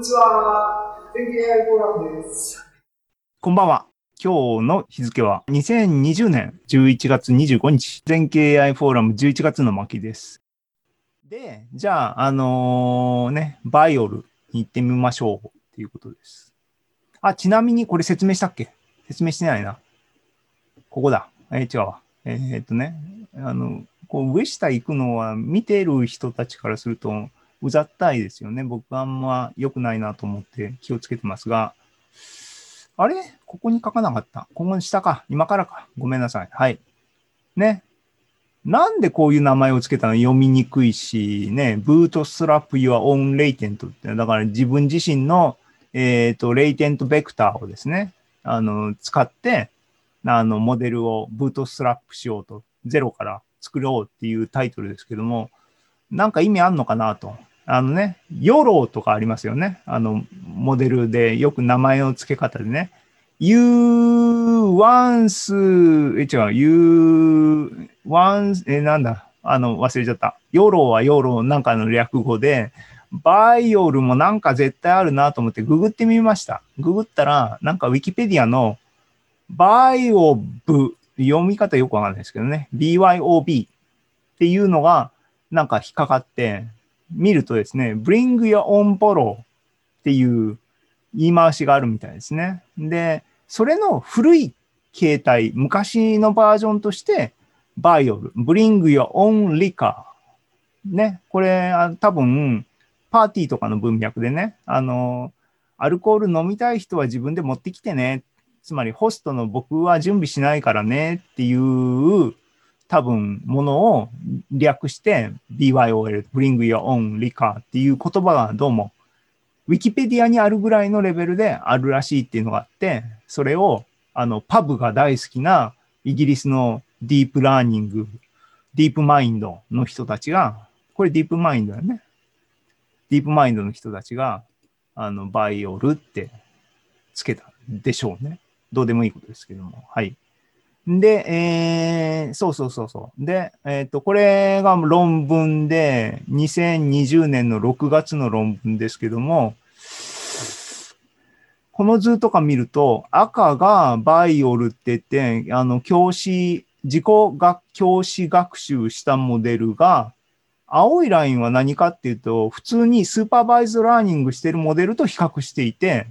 にちは。天気 AI フォーラムです。こんばんは。今日の日付は2020年11月25日、全経 AI フォーラム11月の巻です。で、じゃあ、あのーね、 BYOL に行ってみましょうっていうことです。あ、ちなみにこれ説明したっけ？説明してないな。ここだ。え違うわ。えーっとね、あの、こう上下行くのは見てる人たちからするとうざったいですよね。僕はあんま良くないなと思って気をつけてますが、あれ？ここに書かなかった？ここに下か？今からか？ごめんなさい。はい。ね。なんでこういう名前をつけたの？読みにくいし、ね、ブートストラップ your own latent って、だから自分自身の、えっ、と、レイテントベクターをですね、あの、使って、あの、モデルをブートストラップしようと、ゼロから作ろうっていうタイトルですけども、なんか意味あんのかなと。あのね、 YOLO とかありますよね。あの、モデルでよく名前の付け方でね。You once, え、違う、You once, え、なんだ、あの、忘れちゃった。 YOLO は YOLO なんかの略語で、 BYOL もなんか絶対あるなと思ってググってみました。ググったら、なんかウィキペディアのバイオブ、読み方よくわかんないですけどね。BYOB っていうのがなんか引っかかって、見るとですね、bring your own bottle っていう言い回しがあるみたいですね。で、それの古い形態、昔のバージョンとして、 BYOL、bring your own liquor。ね、これあ多分、パーティーとかの文脈でね、あの、アルコール飲みたい人は自分で持ってきてね。つまり、ホストの僕は準備しないからねっていう、多分、ものを略して BYOL、bring your own liquor っていう言葉がどうも、ウィキペディアにあるぐらいのレベルであるらしいっていうのがあって、それを、あの、パブが大好きなイギリスのディープラーニング、ディープマインドの人たちが、これディープマインドだよね。ディープマインドの人たちが、あの、 BYOL ってつけたでしょうね。どうでもいいことですけども。はい。で、えー、そうそうそうそう。で、えっ、と、これが論文で、2020年の6月の論文ですけども、この図とか見ると、赤が BYOL って言って、あの、教師、自己学、教師学習したモデルが、青いラインは何かっていうと、普通に supervised learning してるモデルと比較していて、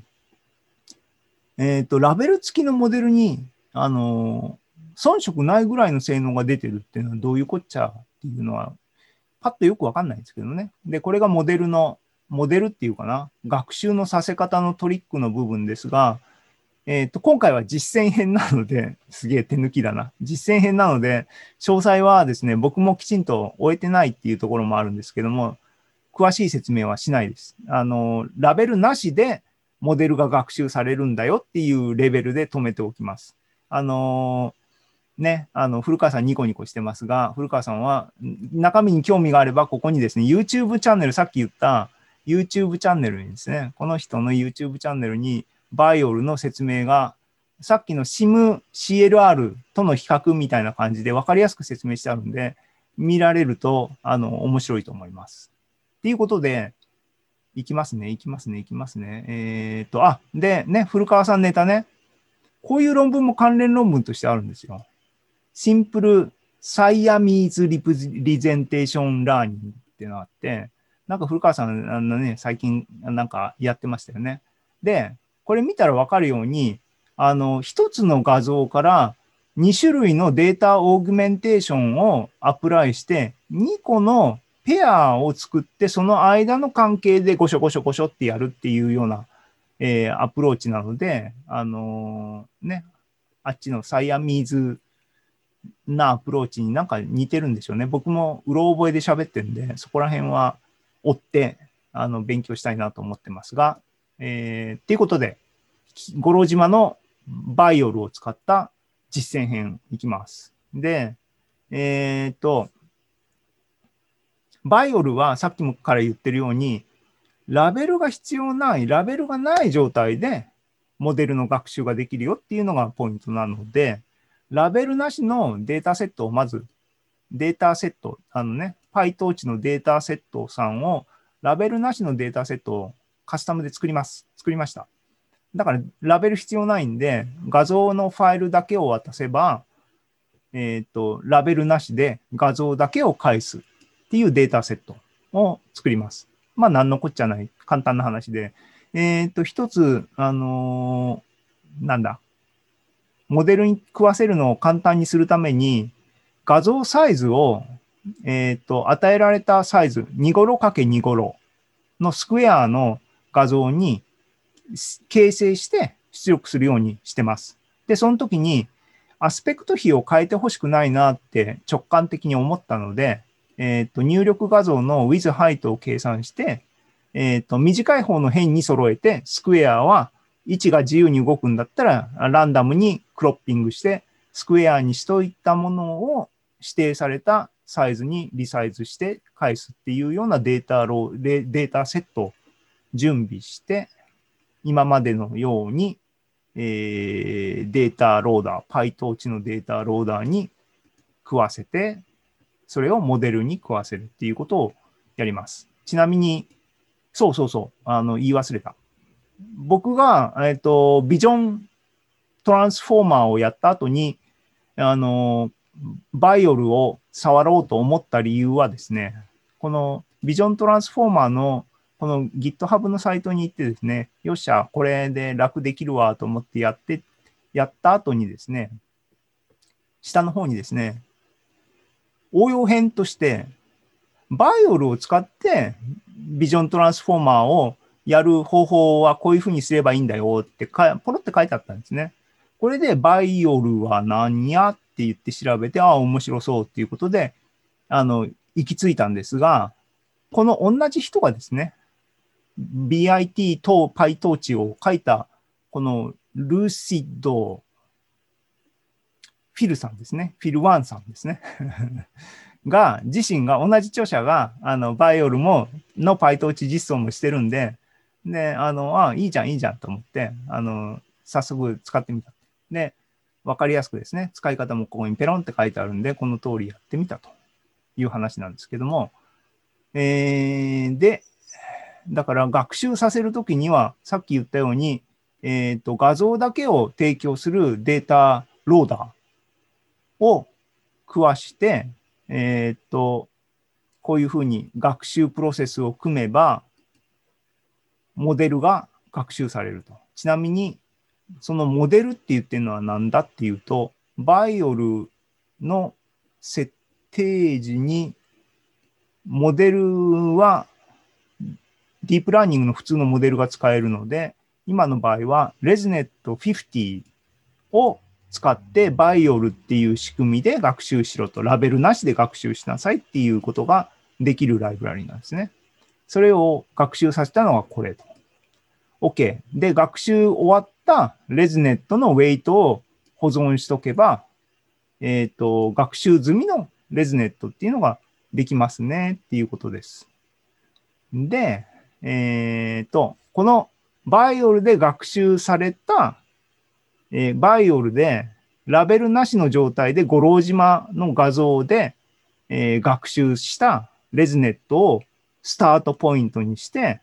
えっ、と、ラベル付きのモデルに、あの遜色ないぐらいの性能が出てるっていうのはどういうこっちゃっていうのは、パッとよくわかんないんですけどね。で、これがモデルの、モデルっていうかな、学習のさせ方のトリックの部分ですが、えっ、と、今回は実践編なので、すげえ手抜きだな。実践編なので、詳細はですね、僕もきちんと終えてないっていうところもあるんですけども、詳しい説明はしないです。あの、ラベルなしでモデルが学習されるんだよっていうレベルで止めておきます。あのね、あの、古川さんニコニコしてますが、古川さんは中身に興味があれば、ここにですね、YouTube チャンネル、さっき言った YouTube チャンネルにですね、この人の YouTube チャンネルに BYOL の説明が、さっきの SimCLR との比較みたいな感じで分かりやすく説明してあるんで、見られると、あの、面白いと思います。っていうことで、いきますね、いきますね、いきますね。えっ、と、あ、で、ね、古川さんネタね。こういう論文も関連論文としてあるんですよ。 Simple Siamese Representation Learning っていうのがあって、なんか古川さん、あのね、最近なんかやってましたよね。で、これ見たらわかるように、あの、一つの画像から2種類の data augmentation を apply して、2個のペアを作って、その間の関係でゴショゴショゴショってやるっていうような、えーアプローチなので、あのーね、あっちの Siamese なアプローチになんか似てるんでしょうね。僕もうろ覚えで喋ってるんで、そこら辺は追って、あの、勉強したいなと思ってますが、えーっていうことで、五郎島の BYOL を使った実践編いきます。で、えっ、と、 BYOL はさっきもから言ってるように、ラベルが必要ない、ラベルがない状態でモデルの学習ができるよっていうのがポイントなので、ラベルなしのデータセットをまず、データセット、あのね、PyTorch のデータセットさんを、ラベルなしのデータセットをカスタムで作ります。作りました。だから、ラベル必要ないんで、画像のファイルだけを渡せば、えっ、と、ラベルなしで画像だけを返すっていうデータセットを作ります。まあ、なんのこっちゃない、簡単な話で。えっ、と、一つ、あのーなんだ、モデルに食わせるのを簡単にするために、画像サイズを、えっ、と、与えられたサイズ、2ゴロ ×2 ゴロのスクエアの画像に形成して出力するようにしてます。で、その時にアスペクト比を変えてほしくないなって直感的に思ったので、えっ、と、入力画像の with height を計算して、えっ、と、短い方の辺に揃えて、スクエアは位置が自由に動くんだったら、ランダムにクロッピングして、スクエアにしといたものを指定されたサイズにリサイズして返すっていうようなデータロデデータセットを準備して、今までのように、えーデータローダー、PyTorch のデータローダーに食わせて、それをモデルに食わせるっていうことをやります。ちなみに、そうそうそう、あの、言い忘れた。僕が、えっ、と、 Vision Transformer をやった後に、あの、 BYOL を触ろうと思った理由はですね、この Vision Transformer のこの GitHub のサイトに行ってですね、よっしゃ、これで楽できるわと思ってやって、やった後にですね、下の方にですね、応用編として、 BYOL を使って Vision Transformer をやる方法はこういうふうにすればいいんだよってか、ポロって書いてあったんですね。これで BYOL は何やって言って調べて、ああ、面白そうっていうことで、あの、行き着いたんですが、この同じ人がですね、 ViT と PyTorch を書いた、この lucid、Phil さんですね。 Phil Wang さんですね。が、自身が、同じ著者が、あの、 BYOL も、の PyTorch 実装もしてるんで、で、あの、あいいじゃん、いいじゃんと思って、あの、早速使ってみた。で、わかりやすくですね、使い方もここにペロンって書いてあるんで、この通りやってみたという話なんですけども、えー、で、だから学習させるときには、さっき言ったように、えっ、と、画像だけを提供するデータローダーを食わして、えっ、と、こういうふうに学習プロセスを組めば、モデルが学習されると。ちなみに、そのモデルって言ってるのは何だっていうと、 BYOL の設定時に、モデルはディープラーニングの普通のモデルが使えるので、今の場合は ResNet50 を使って BYOL っていう仕組みで学習しろと、ラベルなしで学習しなさいっていうことができるライブラリなんですね。それを学習させたのがこれと。OK。で、学習終わった ResNet の weight を保存しとけば、えっ、と、学習済みの ResNet っていうのができますねっていうことです。で、えっ、と、この BYOL で学習された、えー BYOL でラベルなしの状態で五郎島の画像で、えー学習した ResNet をstart point にして、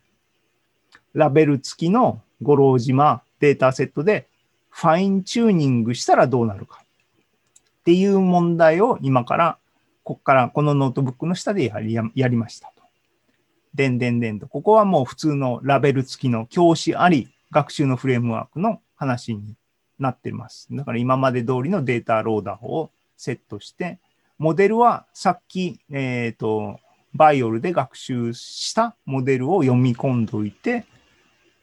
ラベル付きの五郎島データセットで fine-tuning したらどうなるかっていう問題を今から、ここからこのノートブックの下でやりやりましたと。でんでんでんと。ここはもう普通のラベル付きの教師あり学習のフレームワークの話になってます。だから今まで通りの data loader をセットして、モデルはさっき、えっ、と、 BYOL で学習したモデルを読み込んどいて、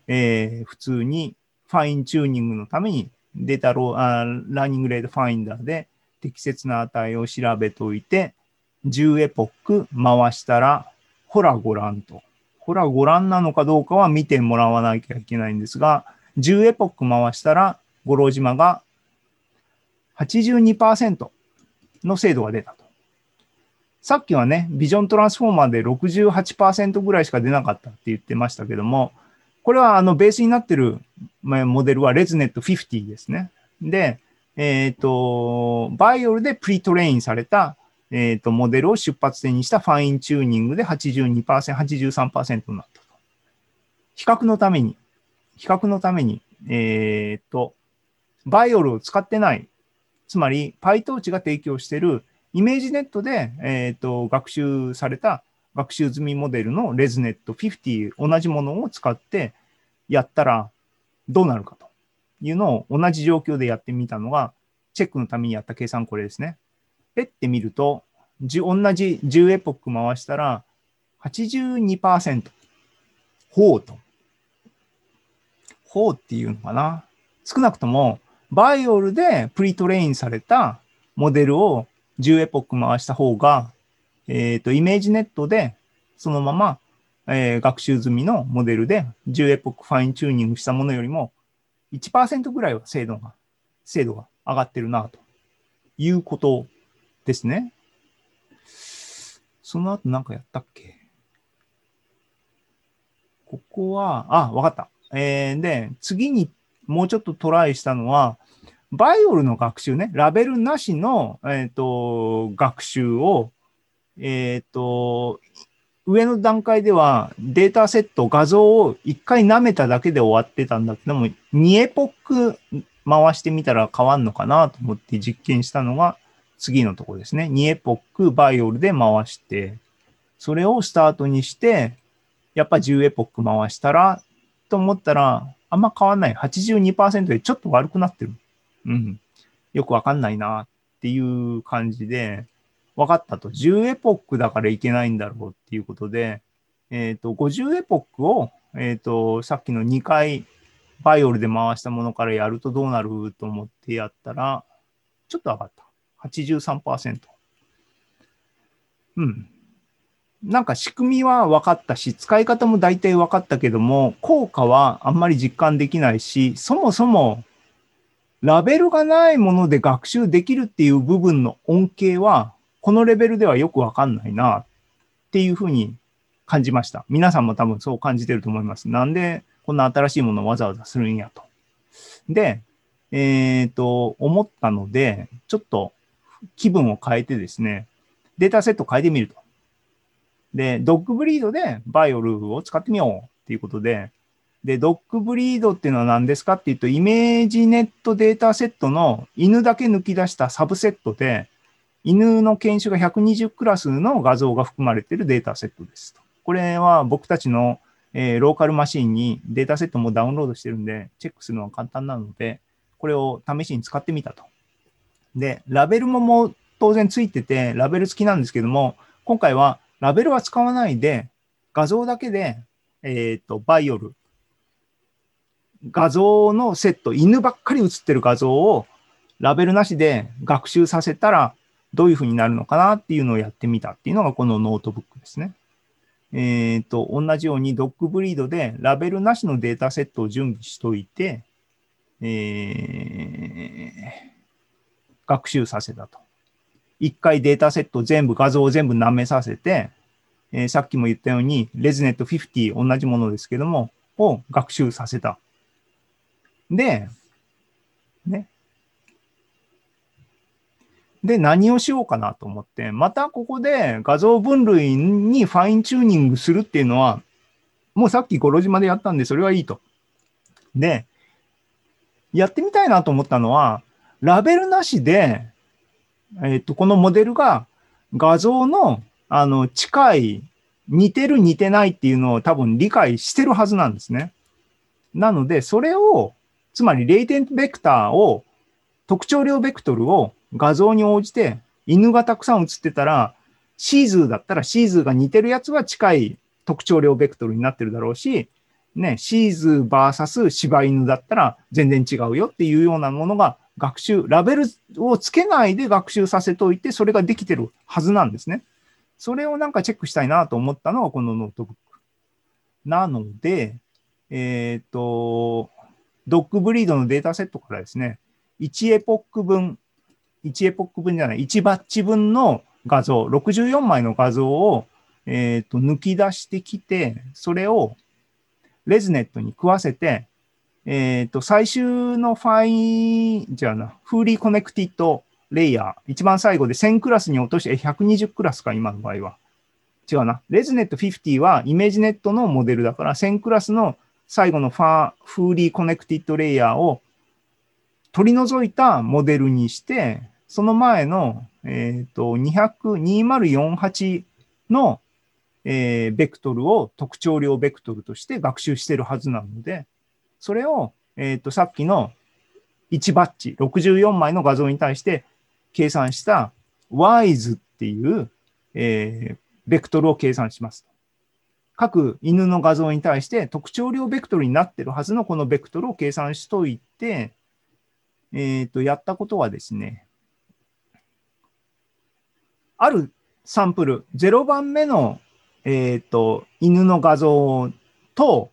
えー普通にファインチューニングのためにデータローあー learning rate finder で適切な値を調べといて、10エポック回したら、ほらご覧と。ほらご覧なのかどうかは見てもらわなきゃいけないんですが、10エポック回したら、五郎島が82%の精度が出たと。さっきはね、 Vision Transformer で68%ぐらいしか出なかったって言ってましたけども、これはあのベースになってるモデルは ResNet50 ですね。で、えっ、と、 BYOL で pretrain された、えっ、と、モデルを出発点にしたファインチューニングで82%、83%になったと。比較のために、比較のために、えーっと、 BYOL を使ってない、つまり PyTorch が提供している ImageNet で、えーっと学習された学習済みモデルの ResNet50 同じものを使ってやったらどうなるかというのを同じ状況でやってみたのが、チェックのためにやった計算これですね。ペってみると、同じ10エポック回したら82%。ほうと。ほうっていうのかな。少なくとも、 BYOL で pretrain されたモデルを10エポック回した方が、えっ、と、 ImageNet でそのまま、えー学習済みのモデルで10エポックファインチューニングしたものよりも1%ぐらいは精度が、精度が上がってるなということですね。その後なんかやったっけ？ここは、あ、わかった。えーで、次にもうちょっとトライしたのは、 BYOL の学習ね、ラベルなしの、えー、と学習を、えっ、と、上の段階ではデータセット、画像を一回舐めただけで終わってたんだけども、2エポック回してみたら変わんのかなと思って実験したのが次のところですね。2エポック BYOL で回して、それをスタートにして、やっぱ10エポック回したら、と思ったら、あんま変わんない。82%でちょっと悪くなってる。うん。よくわかんないなっていう感じで、分かったと。10エポックだからいけないんだろうっていうことで、えっ、と、50エポックを、えっ、と、さっきの2回BYOL で回したものからやるとどうなると思ってやったら、ちょっと上がった。83%。うん。なんか仕組みは分かったし、使い方も大体分かったけども、効果はあんまり実感できないし、そもそもラベルがないもので学習できるっていう部分の恩恵は、このレベルではよく分かんないなっていうふうに感じました。皆さんも多分そう感じてると思います。なんでこんな新しいものをわざわざするんやと。で、えっ、と、思ったので、ちょっと気分を変えてですね、データセット変えてみると。で、 dog breed で BYOL を使ってみようっていうことで、で、 dog breed っていうのは何ですかっていうと、 ImageNet データセットの犬だけ抜き出したサブセットで、犬の犬種が120クラスの画像が含まれているデータセットです。これは僕たちの、えーローカルマシンにデータセットもダウンロードしてるんで、チェックするのは簡単なので、これを試しに使ってみたと。で、ラベルももう当然ついてて、ラベル付きなんですけども、今回はラベルは使わないで、画像だけで、えっ、と、 BYOL、画像のセット、犬ばっかり写ってる画像をラベルなしで学習させたらどういうふうになるのかなっていうのをやってみたっていうのがこのノートブックですね。えっ、と、同じように dog breed でラベルなしのデータセットを準備しといて、えー学習させたと。一回データセット全部、画像を全部舐めさせて、えーさっきも言ったように、ResNet50 同じものですけども、を学習させた。で、ね。で、何をしようかなと思って、またここで画像分類にファインチューニングするっていうのは、もうさっきゴロ島でやったんで、それはいいと。で、やってみたいなと思ったのは、ラベルなしで、えっ、と、このモデルが画像の、あの、近い、似てる似てないっていうのを多分理解してるはずなんですね。なので、それを、つまり、 latent vector を、特徴量ベクトルを画像に応じて、犬がたくさん写ってたら、シーズーだったらシーズーが似てるやつは近い特徴量ベクトルになってるだろうし、ね、シーズー VS 柴犬だったら全然違うよっていうようなものが学習、ラベルをつけないで学習させといて、それができてるはずなんですね。それをなんかチェックしたいなと思ったのがこのノートブック。なので、えっ、と、 dog breed のデータセットからですね、1エポック分、1エポック分じゃない、1バッチ分の画像、64枚の画像を、えっ、と、抜き出してきて、それを ResNet に食わせて、えっ、と、最終のファイン、じゃあな、 fully connected layer、一番最後で1000クラスに落として、え120クラスか、今の場合は。違うな。 ResNet 50は ImageNet のモデルだから、1000クラスの最後のファー、 fully connected layer を取り除いたモデルにして、その前の、えっ、と、200、2048の、えーベクトルを特徴量ベクトルとして学習してるはずなので、それを、えっ、と、さっきの1バッチ、64枚の画像に対して計算した WISE っていう、えーベクトルを計算します。各犬の画像に対して特徴量ベクトルになってるはずのこのベクトルを計算しといて、えっ、と、やったことはですね、あるサンプル、0番目の、えっ、と、犬の画像と、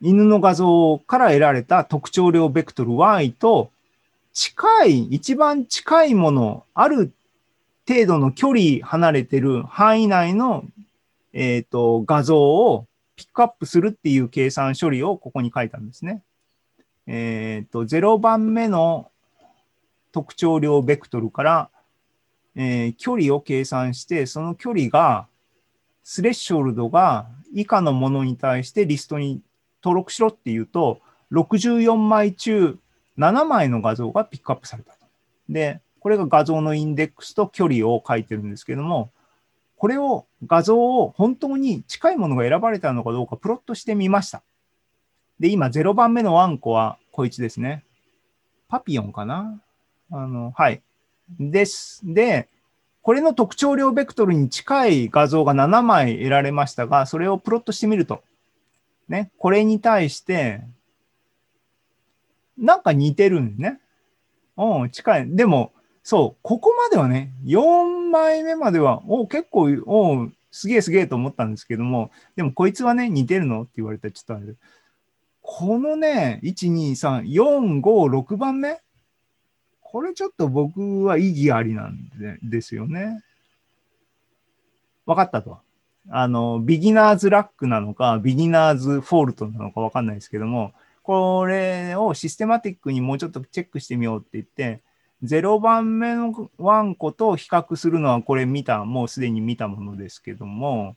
犬の画像から得られた特徴量ベクトル y と、近い、一番近いもの、ある程度の距離離れてる範囲内の、えっ、と、画像をピックアップするっていう計算処理をここに書いたんですね。えっ、と、0番目の特徴量ベクトルから、えー距離を計算して、その距離が、スレッショルドが以下のものに対してリストに登録しろっていうと、64枚中7枚の画像がピックアップされたと。で、これが画像のインデックスと距離を書いてるんですけども、これを画像を本当に近いものが選ばれたのかどうかプロットしてみました。で、今0番目のワンコはこいつですね。パピヨンかな？あの、はい。です。で、これの特徴量ベクトルに近い画像が7枚得られましたが、それをプロットしてみると、ね、これに対して、なんか似てるんね。うん、近い。でも、そう、ここまではね、4枚目までは、お結構、おすげえすげえと思ったんですけども、でもこいつはね、似てるのって言われたらちょっとあれ。このね、1、2、3、4、5、6番目これちょっと僕は意義ありなんでですよね。分かったと。あの、ビギナーズラックなのか、 beginner's fault なのか分かんないですけども、これをシステマティックにもうちょっとチェックしてみようって言って、0番目のワンコと比較するのはこれ見た、もうすでに見たものですけども、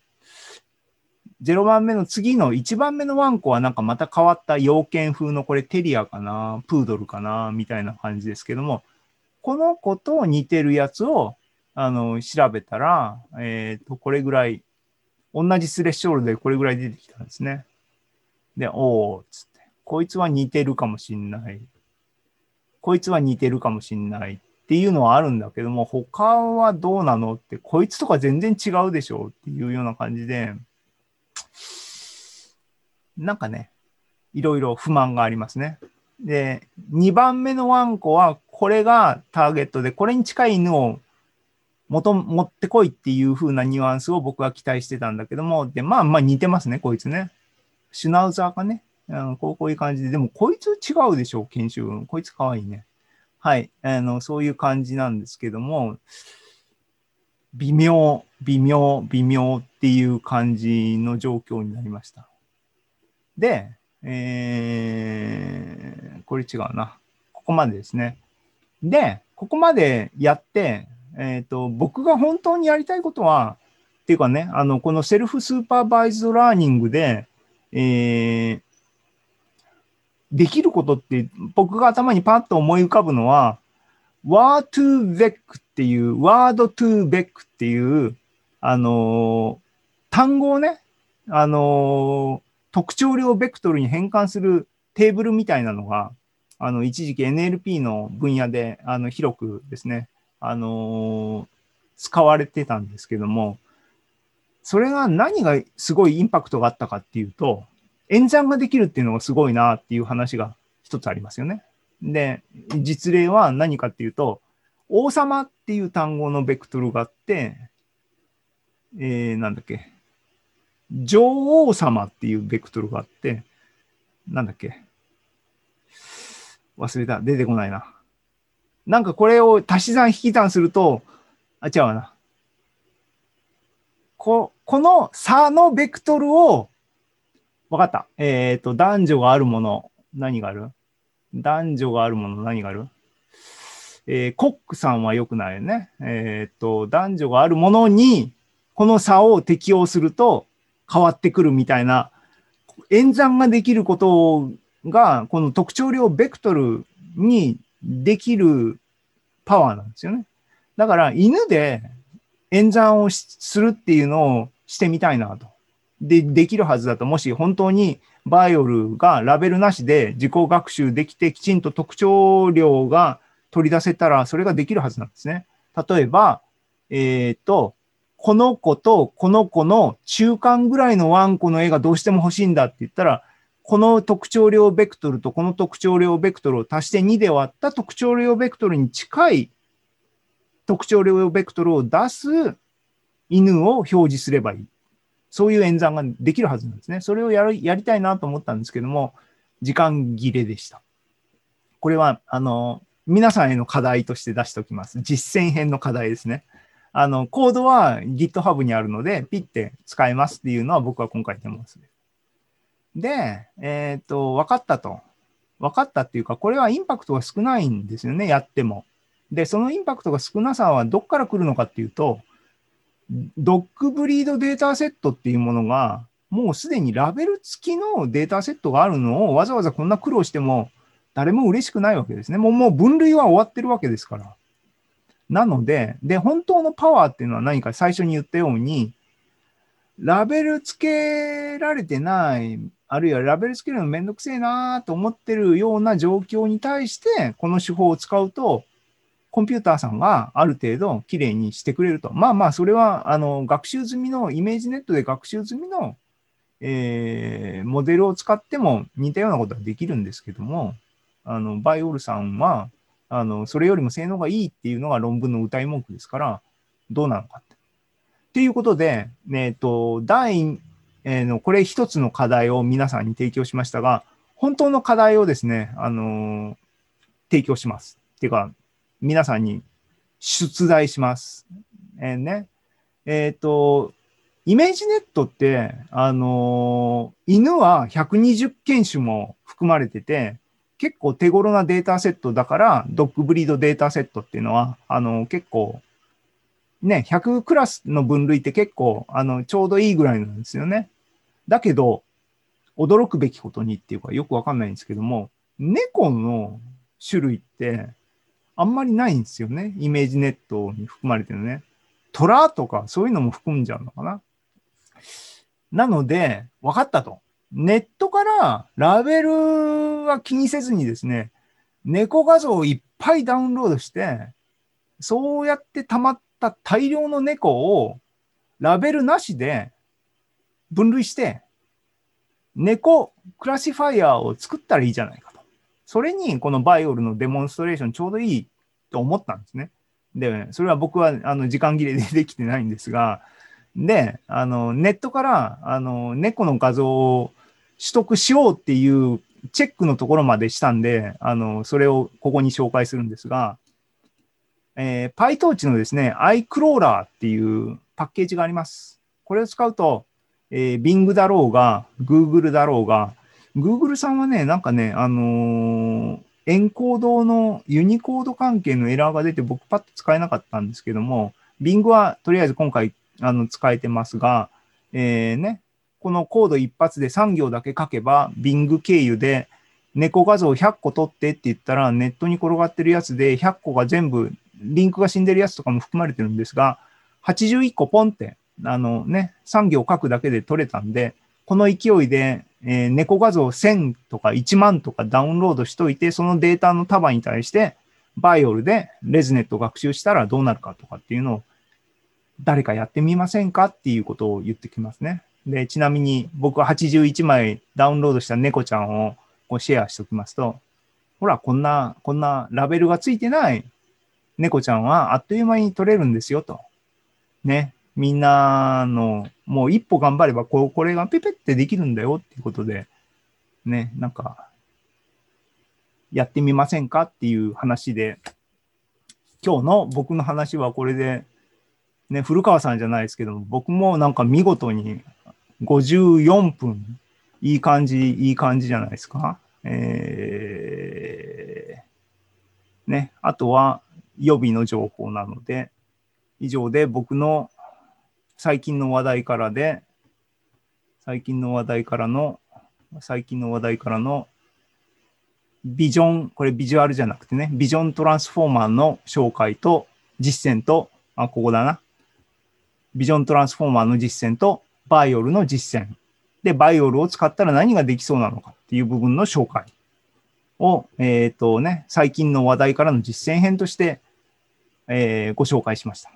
0番目の次の1番目のワンコはなんかまた変わった洋犬風のこれテリアかな、プードルかな、みたいな感じですけども、この子と似てるやつをあの調べたら、えっ、と、これぐらい、同じスレッショールでこれぐらい出てきたんですね。で、おーっつって、こいつは似てるかもしんない。こいつは似てるかもしんないっていうのはあるんだけども、他はどうなのって、こいつとか全然違うでしょっていうような感じで、なんかね、いろいろ不満がありますね。で、2番目のワンコは、これがターゲットで、これに近い犬を元持ってこいっていう風なニュアンスを僕は期待してたんだけども、で、まあまあ似てますね、こいつね。シュナウザーかね。うん、こうこういう感じで、でもこいつ違うでしょ、研修軍。こいつかわいいね。はい。あの、そういう感じなんですけども、微妙、微妙、微妙っていう感じの状況になりました。で、えー、これ違うな。ここまでですね。で、ここまでやって、えっ、と、僕が本当にやりたいことは、っていうかね、あの、この self-supervised learning で、えー、できることって、僕が頭にパッと思い浮かぶのは、word to vec っていう、word to vec っていう、あの単語をね、あの特徴量ベクトルに変換するテーブルみたいなのが、あの、一時期 NLP の分野で、あの、広くですね、あの使われてたんですけども、それが何がすごいインパクトがあったかっていうと、演算ができるっていうのがすごいなっていう話が一つありますよね。で、実例は何かっていうと、王様っていう単語のベクトルがあって、えー、なんだっけ、女王様っていうベクトルがあって、なんだっけ、忘れた、出てこないな。なんかこれを足し算引き算すると、あ、違うな。ここの差のベクトルを、わかった。えっ、と、男女があるもの、何がある？男女があるもの、何がある？えーコックさんは良くないよね。えっ、と、男女があるものに、この差を適用すると変わってくるみたいな、演算ができることが、この特徴量ベクトルにできるパワーなんですよね。だから犬で演算をするっていうのをしてみたいなと。で、できるはずだと、もし本当にBYOL がラベルなしで自己学習できて、きちんと特徴量が取り出せたら、それができるはずなんですね。例えば、えっ、ー、と、この子とこの子の中間ぐらいのワンコの絵がどうしても欲しいんだって言ったら、この特徴量ベクトルとこの特徴量ベクトルを足して2で割った特徴量ベクトルに近い特徴量ベクトルを出す犬を表示すればいい。そういう演算ができるはずなんですね。それをやるやりたいなと思ったんですけども、時間切れでした。これは、あの、皆さんへの課題として出しておきます。実践編の課題ですね。あの、コードは GitHub にあるので、ピッて使えますっていうのは僕は今回デモンスで。で、えっ、と、分かったと。分かったっていうか、これはインパクトが少ないんですよね、やっても。で、そのインパクトが少なさはどっから来るのかっていうと、ドッグブリードデータセットっていうものが、もうすでにラベル付きのデータセットがあるのをわざわざこんな苦労しても誰も嬉しくないわけですね。もうもう分類は終わってるわけですから。なので、で、本当のパワーっていうのは何か最初に言ったように、ラベル付けられてない、あるいはラベル付けるのめんどくせえなと思ってるような状況に対して、この手法を使うと、コンピューターさんがある程度きれいにしてくれると。まあまあ、それは、あの、学習済みの、 ImageNet で学習済みの、えー、モデルを使っても似たようなことはできるんですけども、あの、 BYOL さんは、あの、それよりも性能がいいっていうのが論文の謳い文句ですから、どうなのかって。っていうことで、えっ、ー、と、第、えー、の、これ一つの課題を皆さんに提供しましたが、本当の課題をですね、あの、提供します。っていうか、皆さんに出題します。えー、ね。えっ、と、 ImageNet って、あの犬は120犬種も含まれてて、結構手頃なデータセットだから、 dog breed dataset っていうのは、あの、結構、ね、100クラスの分類って結構、あの、ちょうどいいぐらいなんですよね。だけど、驚くべきことにっていうか、よくわかんないんですけども、猫の種類って、あんまりないんですよね。 ImageNet に含まれてるね。虎とかそういうのも含んじゃうのかな。なので、分かったと。ネットからラベルは気にせずにですね、猫画像をいっぱいダウンロードして、そうやって溜まった大量の猫をラベルなしで分類して、猫 classifier を作ったらいいじゃないか。それにこの BYOL のデモンストレーションちょうどいいと思ったんですね。で、それは僕はあの時間切れでできてないんですが、で、あの、ネットから、あの、猫の画像を取得しようっていうチェックのところまでしたんで、あの、それをここに紹介するんですが、えー、PyTorch のですね、iCrawler っていうパッケージがあります。これを使うと、えー、Bing だろうが、Google だろうが、Google さんはね、なんかね、あのー、エンコードのユニコード関係のエラーが出て僕パッと使えなかったんですけども、Bing はとりあえず今回あの使えてますが、えー、ね、このコード一発で3行だけ書けば、Bing 経由で猫画像100個取ってって言ったら、ネットに転がってるやつで100個が全部、リンクが死んでるやつとかも含まれてるんですが、81個ポンって、あのね、3行書くだけで取れたんで、この勢いで、えー、猫画像1000とか1万とかダウンロードしといて、そのデータの束に対して、 BYOL で ResNet を学習したらどうなるかとかっていうのを、誰かやってみませんかっていうことを言ってきますね。で、ちなみに僕は81枚ダウンロードした猫ちゃんをこうシェアしておきますと、ほら、こんな、こんなラベルがついてない猫ちゃんはあっという間に取れるんですよと。ね。みんなの、もう一歩頑張ればこ、これがペペってできるんだよっていうことで、ね、なんか、やってみませんかっていう話で、今日の僕の話はこれで、ね、古川さんじゃないですけど、僕もなんか見事に54分。いい感じ、いい感じじゃないですか。えー、ね。あとは予備の情報なので、以上で僕の最近の話題からで、最近の話題からの最近の話題からのビジョン、これビジュアルじゃなくてね、ビジョントランスフォーマーの紹介と実践と、あ、ここだな。 Vision Transformer の実践と BYOL の実践。で、 BYOL を使ったら何ができそうなのかっていう部分の紹介を、えっ、とね、最近の話題からの実践編として、えーご紹介しました。